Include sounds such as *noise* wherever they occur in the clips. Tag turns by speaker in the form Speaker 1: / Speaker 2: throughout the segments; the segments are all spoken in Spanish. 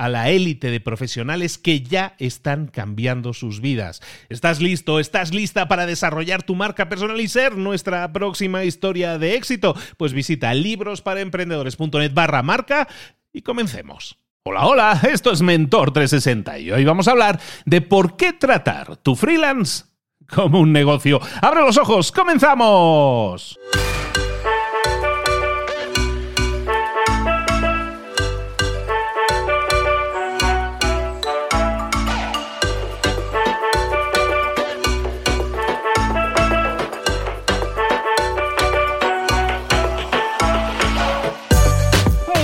Speaker 1: a la élite de profesionales que ya están cambiando sus vidas. ¿Estás listo? ¿Estás lista para desarrollar tu marca personal y ser nuestra próxima historia de éxito? Pues visita librosparaemprendedores.net barra marca y comencemos. Hola, hola, esto es Mentor 360 y hoy vamos a hablar de por qué tratar tu freelance como un negocio. ¡Abre los ojos! ¡Comenzamos!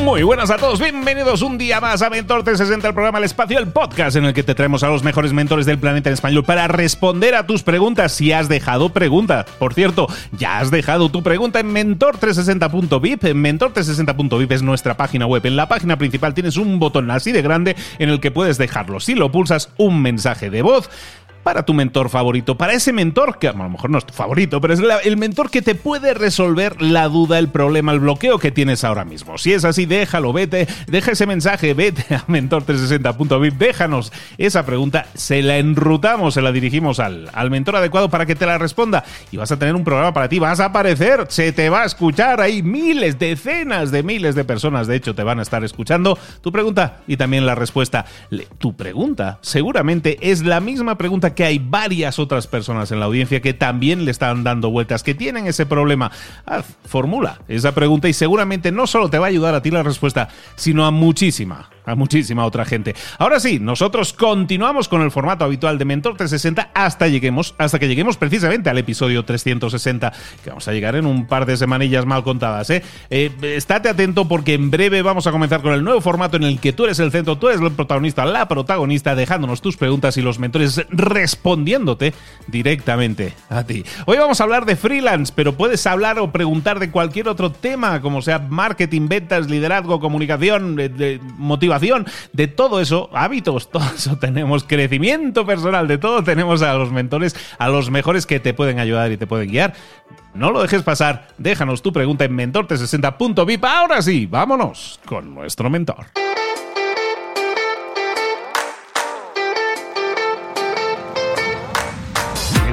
Speaker 1: Muy buenas a todos, bienvenidos un día más a Mentor 360, el programa El Espacio, el podcast en el que te traemos a los mejores mentores del planeta en español para responder a tus preguntas. Si has dejado preguntas, por cierto, ya has dejado tu pregunta en mentor360.vip. Mentor360.vip es nuestra página web. En la página principal tienes un botón así de grande en el que puedes dejarlo. Si lo pulsas, un mensaje de voz para tu mentor favorito, para ese mentor que a lo mejor no es tu favorito, pero es el mentor que te puede resolver la duda, el problema, el bloqueo que tienes ahora mismo. Si es así, déjalo, vete, deja ese mensaje, vete a mentor360.vip, déjanos esa pregunta, se la enrutamos, se la dirigimos al, al mentor adecuado para que te la responda y vas a tener un programa para ti, vas a aparecer, se te va a escuchar, hay miles, decenas de miles de personas, de hecho, te van a estar escuchando tu pregunta y también la respuesta. Tu pregunta seguramente es la misma pregunta que hay varias otras personas en la audiencia que también le están dando vueltas, que tienen ese problema. formula esa pregunta y seguramente no solo te va a ayudar a ti la respuesta, sino a muchísima, a muchísima otra gente. Ahora sí, nosotros continuamos con el formato habitual de Mentor 360 hasta lleguemos, hasta que lleguemos precisamente al episodio 360, que vamos a llegar en un par de semanillas mal contadas. ¿eh? Eh, estate atento porque en breve vamos a comenzar con el nuevo formato en el que tú eres el centro, tú eres el protagonista, la protagonista, dejándonos tus preguntas y los mentores respondiéndote directamente a ti. Hoy vamos a hablar de freelance, pero puedes hablar o preguntar de cualquier otro tema, como sea marketing, ventas, liderazgo, comunicación, motivación de todo eso, hábitos, *laughs* todo eso tenemos, crecimiento personal, de todo tenemos a los mentores, a los mejores que te pueden ayudar y te pueden guiar. No lo dejes pasar, déjanos tu pregunta en mentorte60.vip. Ahora sí, vámonos con nuestro mentor.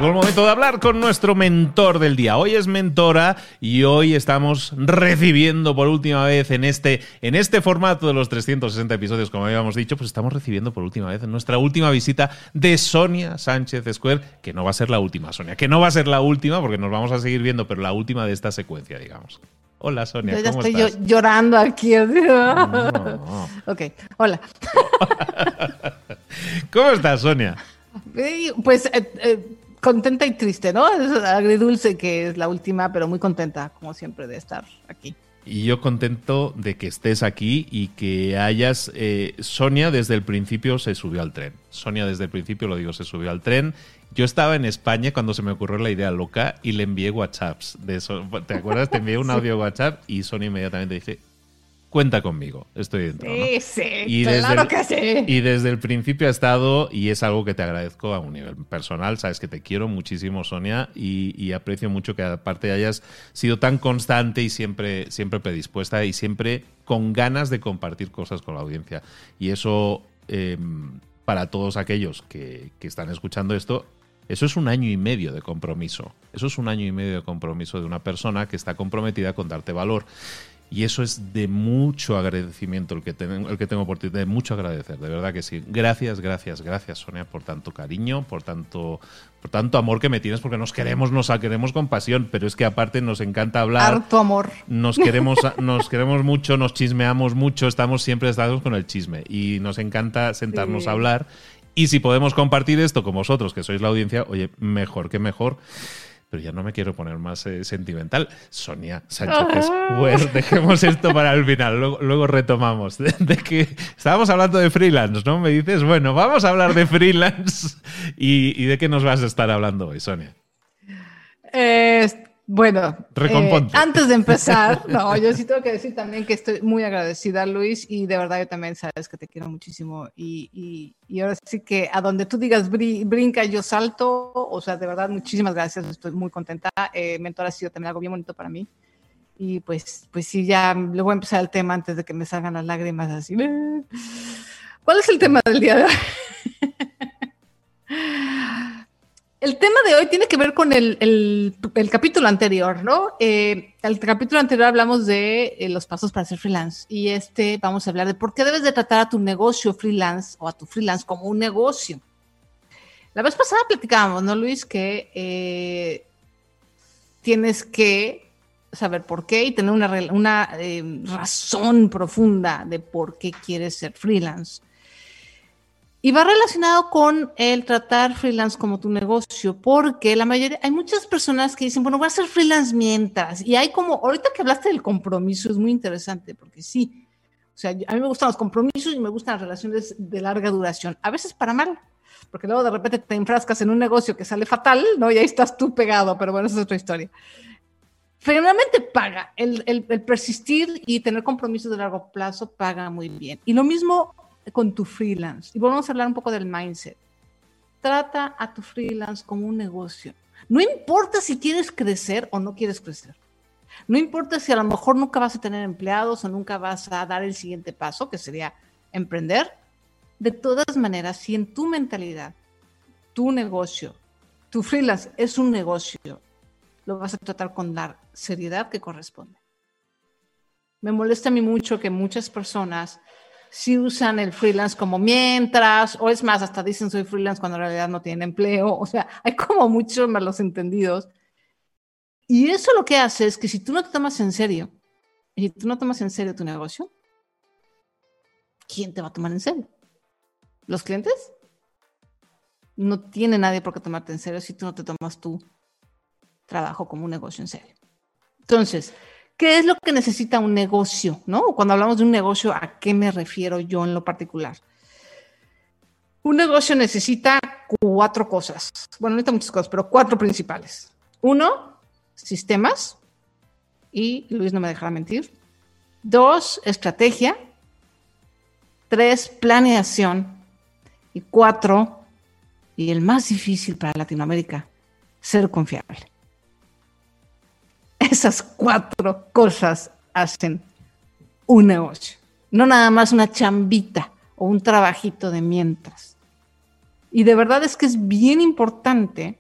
Speaker 1: Llegó el momento de hablar con nuestro mentor del día. Hoy es mentora y hoy estamos recibiendo por última vez en este, en este formato de los 360 episodios, como habíamos dicho, pues estamos recibiendo por última vez en nuestra última visita de Sonia Sánchez Square, que no va a ser la última, Sonia, que no va a ser la última porque nos vamos a seguir viendo, pero la última de esta secuencia, digamos. Hola Sonia.
Speaker 2: Yo ya
Speaker 1: ¿cómo
Speaker 2: estoy
Speaker 1: estás?
Speaker 2: llorando aquí. *laughs* Ok, hola. *laughs*
Speaker 1: ¿Cómo estás, Sonia? *laughs*
Speaker 2: Pues eh, eh, contenta y triste, ¿no? Es agridulce que es la última, pero muy contenta, como siempre, de estar aquí.
Speaker 1: Y yo contento de que estés aquí y que hayas... Eh, Sonia desde el principio se subió al tren. Sonia desde el principio, lo digo, se subió al tren. Yo estaba en España cuando se me ocurrió la idea loca y le envié WhatsApps de eso. ¿Te acuerdas? Te envié un *laughs* audio WhatsApp y Sony inmediatamente dice, cuenta conmigo, estoy dentro.
Speaker 2: Sí, sí, y claro que sí.
Speaker 1: Y desde el principio ha estado, y es algo que te agradezco a un nivel personal, sabes que te quiero muchísimo, Sonia, y, aprecio mucho que aparte hayas sido tan constante y siempre, siempre predispuesta y siempre con ganas de compartir cosas con la audiencia. Y eso, em, para todos aquellos que, que están escuchando esto, eso es un año y medio de compromiso. Eso es un año y medio de compromiso de una persona que está comprometida con darte valor. Y eso es de mucho agradecimiento el que, tengo, el que tengo por ti, de mucho agradecer, de verdad que sí. Gracias, gracias, gracias, Sonia, por tanto cariño, por tanto, por tanto amor que me tienes, porque nos queremos, nos queremos con pasión, pero es que aparte nos encanta hablar.
Speaker 2: Harto amor.
Speaker 1: Nos queremos, nos queremos mucho, nos chismeamos mucho, estamos siempre estados con el chisme y nos encanta sentarnos a hablar. Y si podemos compartir esto con vosotros, que sois la audiencia, oye, mejor que mejor pero ya no me quiero poner más eh, sentimental. Sonia Sánchez bueno, dejemos esto para el final, luego, retomamos. De, que estábamos hablando de freelance, ¿no? Me dices, bueno, vamos a hablar de freelance *laughs* y, y de qué nos vas a estar hablando hoy, Sonia.
Speaker 2: Eh, bueno, eh, antes de empezar, *laughs* no, yo sí tengo que decir también que estoy muy agradecida, Luis, y de verdad yo también sabes que te quiero muchísimo. Y, y, ahora sí que a donde tú digas brinca, yo salto. O sea, de verdad, muchísimas gracias, estoy muy contenta. Eh, Mentor ha sido también algo bien bonito para mí. Y pues, pues sí, ya le voy a empezar el tema antes de que me salgan las lágrimas así. *laughs* ¿Cuál es el tema del día de hoy? *laughs* El tema de hoy tiene que ver con el, capítulo anterior, ¿no? Eh, el capítulo anterior hablamos de eh, los pasos para ser freelance y este vamos a hablar de por qué debes de tratar a tu negocio freelance o a tu freelance como un negocio. La vez pasada platicábamos, ¿no, Luis? Que eh, tienes que saber por qué y tener una, una razón profunda de por qué quieres ser freelance. Y va relacionado con el tratar freelance como tu negocio, porque la mayoría, hay muchas personas que dicen, bueno, voy a ser freelance mientras. Y hay como, ahorita que hablaste del compromiso, es muy interesante, porque sí, o sea, a mí me gustan los compromisos y me gustan las relaciones de larga duración, a veces para mal, porque luego de repente te enfrascas en un negocio que sale fatal, ¿no? Y ahí estás tú pegado, pero bueno, esa es otra historia. Finalmente paga, el, el, el persistir y tener compromisos de largo plazo paga muy bien. Y lo mismo con tu freelance. Y vamos a hablar un poco del mindset. Trata a tu freelance como un negocio. No importa si quieres crecer o no quieres crecer. No importa si a lo mejor nunca vas a tener empleados o nunca vas a dar el siguiente paso, que sería emprender. De todas maneras, si en tu mentalidad, tu negocio, tu freelance es un negocio, lo vas a tratar con la seriedad que corresponde. Me molesta a mí mucho que muchas personas si usan el freelance como mientras, o es más, hasta dicen soy freelance cuando en realidad no tienen empleo, *laughs* o sea, hay como muchos malos entendidos. Y eso lo que hace es que si tú no te tomas en serio, y tú no tomas en serio tu negocio, ¿quién te va a tomar en serio? ¿Los clientes? No tiene nadie por qué tomarte en serio si tú no te tomas tu trabajo como un negocio en serio. Entonces, ¿Qué es lo que necesita un negocio? ¿no? Cuando hablamos de un negocio, ¿a qué me refiero yo en lo particular? Un negocio necesita cuatro cosas. Bueno, necesita muchas cosas, pero cuatro principales. Uno, sistemas. Y Luis no me dejará mentir. Dos, estrategia. Tres, planeación. Y cuatro, y el más difícil para Latinoamérica, ser confiable. Esas cuatro cosas hacen un negocio, no nada más una chambita o un trabajito de mientras. Y de verdad es que es bien importante.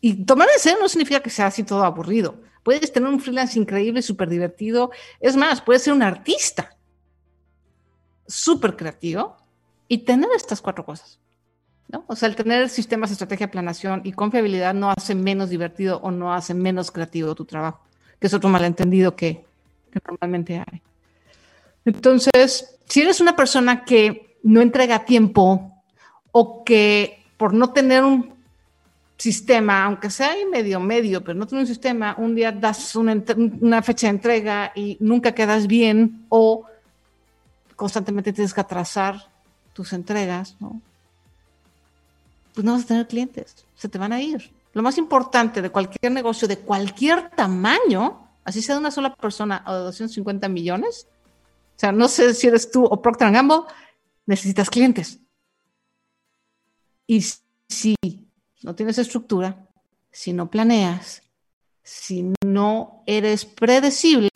Speaker 2: Y tomar en serio no significa que sea así todo aburrido. Puedes tener un freelance increíble, súper divertido. Es más, puedes ser un artista súper creativo y tener estas cuatro cosas. O sea, el tener sistemas, estrategia, planación y confiabilidad no hace menos divertido o no hace menos creativo tu trabajo, que es otro malentendido que, que normalmente hay. Entonces, si eres una persona que no entrega tiempo o que por no tener un sistema, aunque sea medio medio, pero no tener un sistema, un día das una, una, fecha de entrega y nunca quedas bien o constantemente tienes que atrasar tus entregas, ¿no? Pues no vas a tener clientes, se te van a ir. Lo más importante de cualquier negocio de cualquier tamaño, así sea de una sola persona o de 250 millones, o sea, no sé si eres tú o Procter Gamble, necesitas clientes. Y si no tienes estructura, si no planeas, si no eres predecible,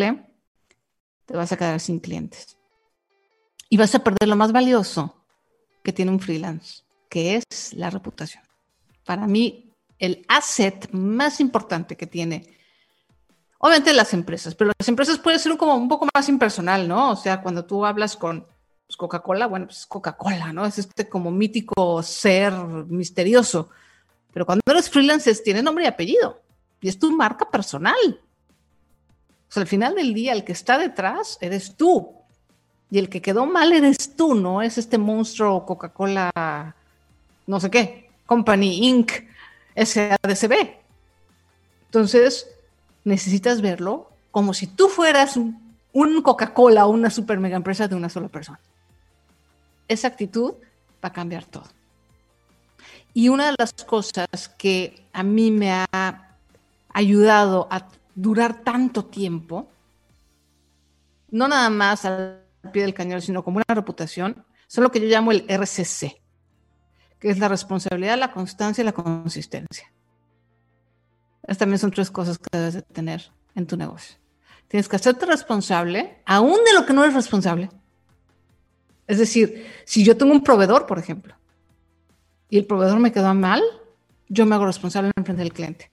Speaker 2: te vas a quedar sin clientes. Y vas a perder lo más valioso que tiene un freelance, que es la reputación. Para mí, el asset más importante que tiene, obviamente las empresas, pero las empresas pueden ser como un poco más impersonal, ¿no? O sea, cuando tú hablas con pues, Coca-Cola, bueno, pues Coca-Cola, ¿no? Es este como mítico ser misterioso. Pero cuando eres freelance, tiene nombre y apellido. Y es tu marca personal. O sea, al final del día, el que está detrás eres tú. Y el que quedó mal eres tú, no es este monstruo Coca-Cola, no sé qué, Company Inc., SADCB. Entonces, necesitas verlo como si tú fueras un, un Coca-Cola o una super mega empresa de una sola persona. Esa actitud va a cambiar todo. Y una de las cosas que a mí me ha ayudado a durar tanto tiempo, no nada más al pie del cañón, sino como una reputación, son lo que yo llamo el RCC, que es la responsabilidad, la constancia y la consistencia. Estas también son tres cosas que debes de tener en tu negocio. Tienes que hacerte responsable, aún de lo que no eres responsable. Es decir, si yo tengo un proveedor, por ejemplo, y el proveedor me quedó mal, yo me hago responsable en frente del cliente.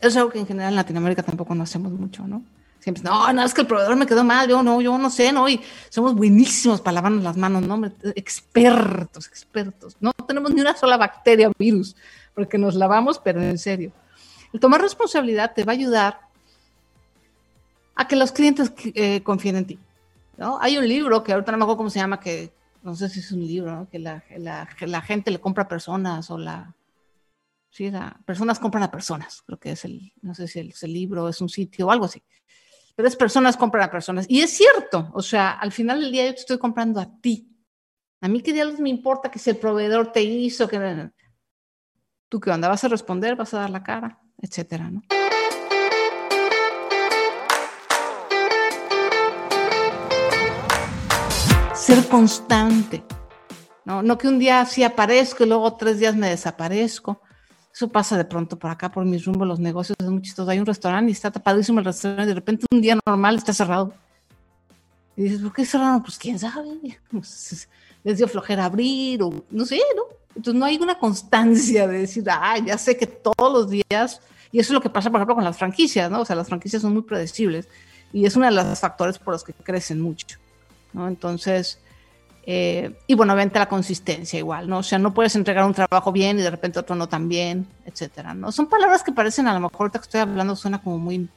Speaker 2: Eso es algo que en general en Latinoamérica tampoco no hacemos mucho, ¿no? Siempre, no, no, es que el proveedor me quedó mal, yo no, yo no sé, ¿no? Y somos buenísimos para lavarnos las manos, ¿no? Expertos, expertos. No tenemos ni una sola bacteria o virus, porque nos lavamos, pero en serio. El tomar responsabilidad te va a ayudar a que los clientes eh, confíen en ti, ¿no? Hay un libro que ahorita no me acuerdo cómo se llama, que no sé si es un libro, ¿no? que la, la, gente le compra a personas o la... Sí, la, personas compran a personas, creo que es el, no sé si es el libro, es un sitio o algo así. Pero es personas compran a personas. Y es cierto, o sea, al final del día yo te estoy comprando a ti. A mí qué diablos me importa que si el proveedor te hizo, que... ¿Tú qué onda? ¿Vas a responder? ¿Vas a dar la cara? Etcétera, ¿no? ser constante. No, no que un día sí aparezco y luego tres días me desaparezco. Eso pasa de pronto por acá, por mis rumbos, los negocios, es muy chistoso. Hay un restaurante y está tapadísimo el restaurante y de repente un día normal está cerrado. Y dices, ¿por qué cerraron? Pues quién sabe. *laughs* Pues, les dio flojera abrir o no sé, ¿no? Entonces no hay una constancia de decir, ah, ya sé que todos los días, y eso es lo que pasa, por ejemplo, con las franquicias, ¿no? O sea, las franquicias son muy predecibles y es uno de los factores por los que crecen mucho. Entonces, eh, y bueno, obviamente la consistencia igual, ¿no? O sea, no puedes entregar un trabajo bien y de repente otro no tan bien, etcétera, ¿no? Son palabras que parecen, a lo mejor ahorita que estoy hablando suena como muy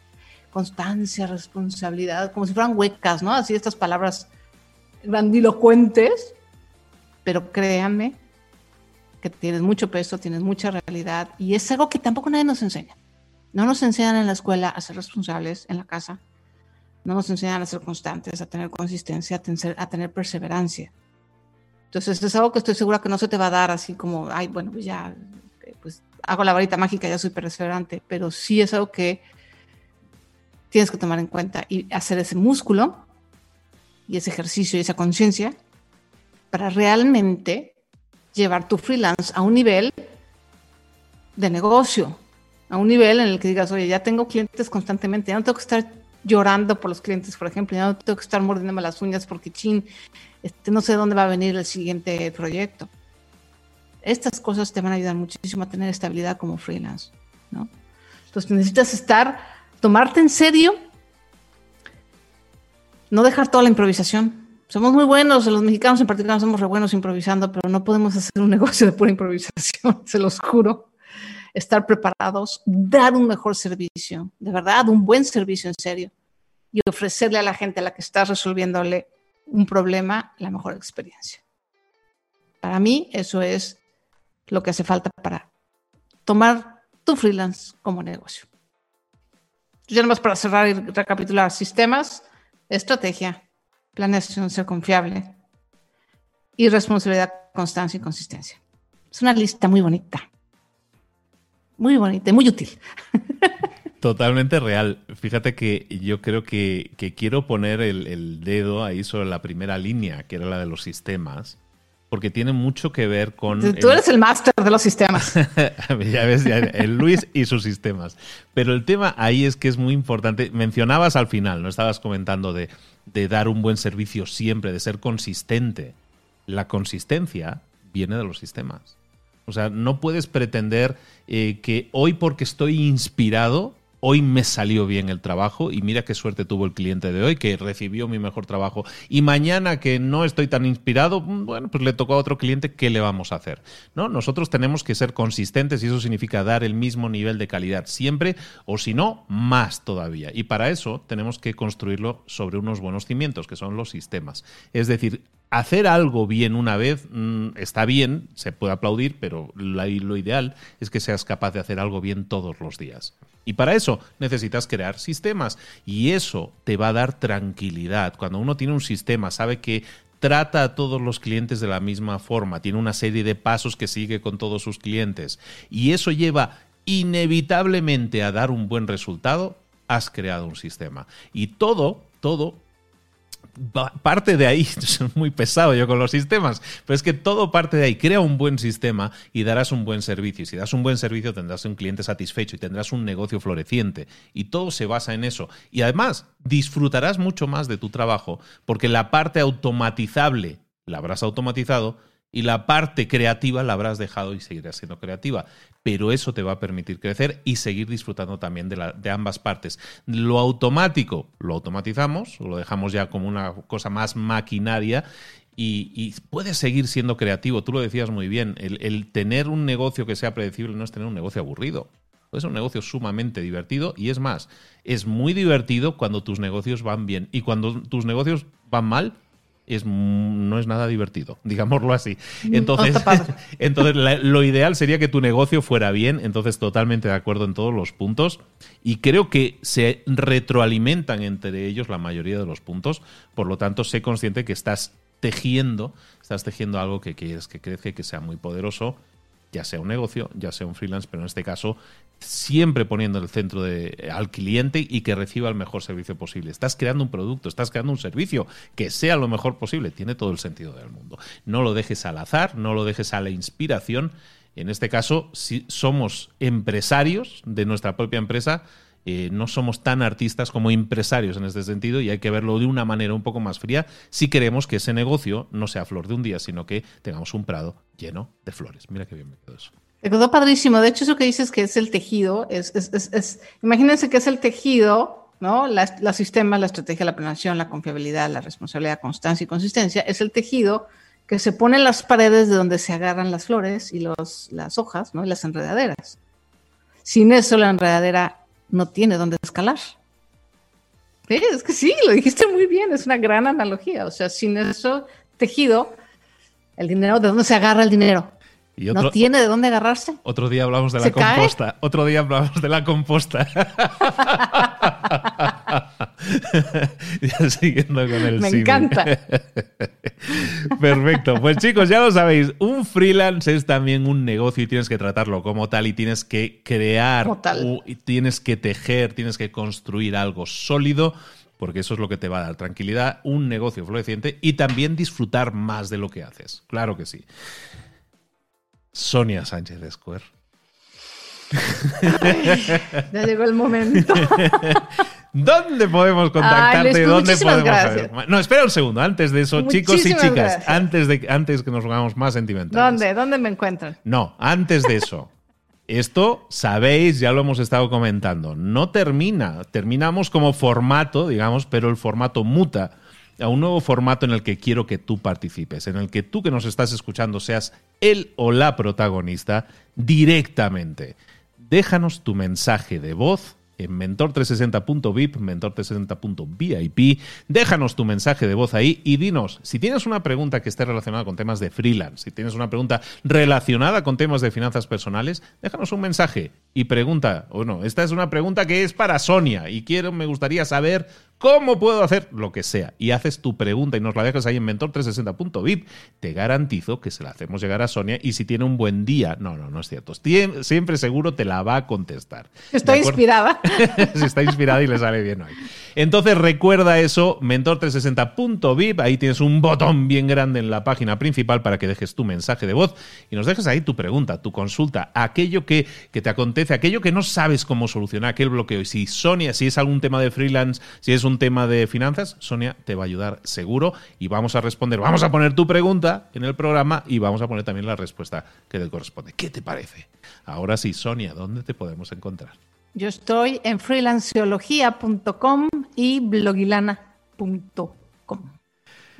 Speaker 2: constancia, responsabilidad, como si fueran huecas, ¿no? Así estas palabras grandilocuentes, pero créanme que tienes mucho peso, tienes mucha realidad y es algo que tampoco nadie nos enseña. No nos enseñan en la escuela a ser responsables en la casa, no nos enseñan a ser constantes, a tener consistencia, a tener, perseverancia. Entonces es algo que estoy segura que no se te va a dar así como, ay, bueno, pues ya, eh, pues hago la varita mágica, ya soy perseverante, pero sí es algo que tienes que tomar en cuenta y hacer ese músculo y ese ejercicio y esa conciencia para realmente llevar tu freelance a un nivel de negocio, a un nivel en el que digas, oye, ya tengo clientes constantemente, ya no tengo que estar llorando por los clientes, por ejemplo, ya no tengo que estar mordiéndome las uñas porque, chin, este, no sé dónde va a venir el siguiente proyecto. Estas cosas te van a ayudar muchísimo a tener estabilidad como freelance, ¿no? Entonces necesitas estar, tomarte en serio, no dejar toda la improvisación. Somos muy buenos, los mexicanos en particular somos re buenos improvisando, pero no podemos hacer un *laughs* negocio de pura improvisación, se los juro estar preparados, dar un mejor servicio, de verdad, un buen servicio en serio, y ofrecerle a la gente a la que estás resolviéndole un problema la mejor experiencia. Para mí eso es lo que hace falta para tomar tu freelance como negocio. Ya nomás para cerrar y recapitular, sistemas, estrategia, planeación, ser confiable y responsabilidad, constancia y consistencia. Es una lista muy bonita. Muy bonita muy útil. *laughs*
Speaker 1: Totalmente real. Fíjate que yo creo que, quiero poner el, dedo ahí sobre la primera línea, que era la de los sistemas, porque tiene mucho que ver con...
Speaker 2: Tú eres el máster de los sistemas. *laughs*
Speaker 1: ya ves, el Luis y sus sistemas. Pero el tema ahí es que es muy importante. Mencionabas al final, no estabas comentando de, de dar un buen servicio siempre, de ser consistente. La consistencia viene de los sistemas. O sea, no puedes pretender eh, que hoy porque estoy inspirado hoy me salió bien el trabajo y mira qué suerte tuvo el cliente de hoy que recibió mi mejor trabajo y mañana que no estoy tan inspirado, mm, bueno, pues le tocó a otro cliente, ¿qué le vamos a hacer? ¿No? Nosotros tenemos que ser consistentes y eso significa dar el mismo nivel de calidad siempre o si no, más todavía. Y para eso tenemos que construirlo sobre unos buenos cimientos, que son los sistemas. Es decir, hacer algo bien una vez mm, está bien, se puede aplaudir, pero lo ideal es que seas capaz de hacer algo bien todos los días. Y para eso necesitas crear sistemas y eso te va a dar tranquilidad. Cuando uno tiene un sistema, sabe que trata a todos los clientes de la misma forma, tiene una serie de pasos que sigue con todos sus clientes y eso lleva inevitablemente a dar un buen resultado, has creado un sistema. Y todo, todo parte de ahí, *laughs* es muy pesado yo con los sistemas, pero es que todo parte de ahí. Crea un buen sistema y darás un buen servicio. Y si das un buen servicio tendrás un cliente satisfecho y tendrás un negocio floreciente. Y todo se basa en eso. Y además disfrutarás mucho más de tu trabajo porque la parte automatizable la habrás automatizado y la parte creativa la habrás dejado y seguirás siendo creativa. Pero eso te va a permitir crecer y seguir disfrutando también de, de ambas partes. Lo automático lo automatizamos, lo dejamos ya como una cosa más maquinaria y, puedes seguir siendo creativo. Tú lo decías muy bien, el, tener un negocio que sea predecible no es tener un negocio aburrido. Es un negocio sumamente divertido y es más, es muy divertido cuando tus negocios van bien y cuando tus negocios van mal, es, no es nada divertido, *laughs* digámoslo así. Entonces, *laughs* entonces lo ideal sería que tu negocio fuera bien, entonces totalmente de acuerdo en todos los puntos y creo que se retroalimentan entre ellos la mayoría de los puntos, por lo tanto sé consciente que estás tejiendo, estás tejiendo algo que quieres que crezca y que sea muy poderoso ya sea un negocio, ya sea un freelance, pero en este caso siempre poniendo el centro de, al cliente y que reciba el mejor servicio posible. Estás creando un producto, estás creando un servicio que sea lo mejor posible, tiene todo el sentido del mundo. No lo dejes al azar, no lo dejes a la inspiración. En este caso, si somos empresarios de nuestra propia empresa, eh, no somos tan artistas como empresarios en este sentido y hay que verlo de una manera un poco más fría si queremos que ese negocio no sea flor de un día, sino que tengamos un prado lleno de flores. Mira qué bien me quedó eso.
Speaker 2: Me quedó padrísimo. De hecho, eso que dices que es el tejido, es, es, imagínense que es el tejido, ¿no? La, la, sistema, la estrategia, la planeación, la confiabilidad, la responsabilidad, constancia y consistencia, es el tejido que se pone en las paredes de donde se agarran las flores y los, las hojas, ¿no? Y las enredaderas. Sin eso, la enredadera no tiene dónde escalar. Es que sí, lo dijiste muy bien, es una gran analogía. O sea, sin eso tejido, el dinero, ¿de dónde se agarra el dinero? no tiene de dónde agarrarse.
Speaker 1: Otro día hablamos de la composta. Otro día hablamos de la composta. *laughs* *laughs* ya siguiendo con el
Speaker 2: Me encanta. *laughs*
Speaker 1: Perfecto. Pues chicos, ya lo sabéis. Un freelance es también un negocio y tienes que tratarlo como tal y tienes que crear, tienes que tejer, tienes que construir algo sólido porque eso es lo que te va a dar tranquilidad, un negocio floreciente y también disfrutar más de lo que haces. Claro que sí. Sonia Sánchez de Square.
Speaker 2: ya llegó el momento. *laughs*
Speaker 1: ¿Dónde podemos contactarte? ¿Dónde podemos
Speaker 2: gracias.
Speaker 1: No, espera un segundo. Antes de eso, chicos y chicas, antes de antes que nos pongamos más sentimentales.
Speaker 2: ¿Dónde? ¿Dónde me encuentran?
Speaker 1: No, antes de eso. Esto, sabéis, ya lo hemos estado comentando, no termina. Terminamos como formato, digamos, pero el formato muta a un nuevo formato en el que quiero que tú participes, en el que tú que nos estás escuchando seas el o la protagonista directamente. Déjanos tu mensaje de voz en mentor360.vip, mentor360.vip. Déjanos tu mensaje de voz ahí y dinos si tienes una pregunta que esté relacionada con temas de freelance, si tienes una pregunta relacionada con temas de finanzas personales, déjanos un mensaje y pregunta, bueno, esta es una pregunta que es para Sonia y quiero, me gustaría saber
Speaker 3: ¿Cómo puedo hacer? Lo que sea. Y haces tu pregunta y nos la dejas ahí en mentor360.vip. Te garantizo que se la hacemos llegar a Sonia y si tiene un buen día, no, no, no es cierto. Siempre seguro te la va a contestar.
Speaker 2: Estoy inspirada. *laughs*
Speaker 3: si está inspirada y le sale bien hoy. Entonces recuerda eso, mentor360.vip. Ahí tienes un botón bien grande en la página principal para que dejes tu mensaje de voz y nos dejes ahí tu pregunta, tu consulta, aquello que, que te acontece, aquello que no sabes cómo solucionar, aquel bloqueo. Y si Sonia, si es algún tema de freelance, si es un tema de finanzas, Sonia te va a ayudar seguro y vamos a responder. Vamos a poner tu pregunta en el programa y vamos a poner también la respuesta que te corresponde. ¿Qué te parece? Ahora sí, Sonia, ¿dónde te podemos encontrar?
Speaker 2: Yo estoy en freelanceología.com y blogilana.com.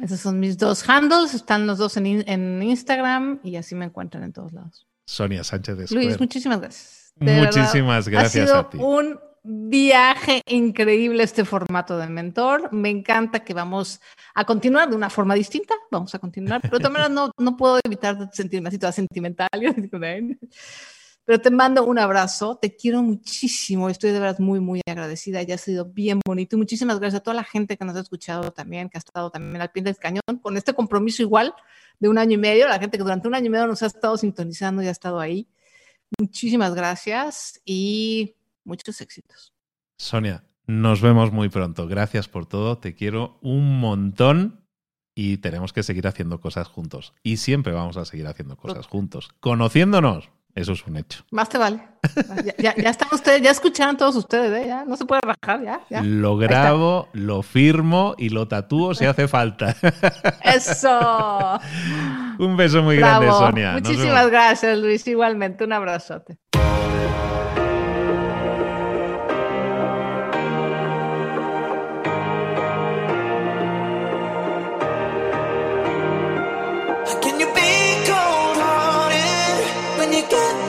Speaker 2: Esos son mis dos handles, están los dos en, Instagram y así me encuentran en todos lados.
Speaker 3: Sonia Sánchez de
Speaker 2: Luis, muchísimas gracias.
Speaker 3: muchísimas gracias
Speaker 2: a ti. Un viaje increíble este formato de mentor. Me encanta que vamos a continuar de una forma distinta. Vamos a continuar, pero también no, no puedo evitar sentirme así toda sentimental. *laughs* Pero te mando un abrazo, te quiero muchísimo, estoy de verdad muy, muy agradecida, ya ha sido bien bonito. Y muchísimas gracias a toda la gente que nos ha escuchado también, que ha estado también al pie del cañón, con este compromiso igual de un año y medio, la gente que durante un año y medio nos ha estado sintonizando y ha estado ahí. Muchísimas gracias y muchos éxitos.
Speaker 3: Sonia, nos vemos muy pronto. Gracias por todo. Te quiero un montón y tenemos que seguir haciendo cosas juntos. Y siempre vamos a seguir haciendo cosas juntos. Conociéndonos. Eso es un hecho.
Speaker 2: Más te vale. Ya, están ustedes, ya escucharon todos ustedes, ¿eh? ya no se puede rajar, ya.
Speaker 3: Lo grabo, lo firmo y lo tatúo si hace falta. *laughs*
Speaker 2: Eso.
Speaker 3: un beso muy grande, Sonia.
Speaker 2: Muchísimas gracias, Luis. Igualmente, un abrazote. Thank you.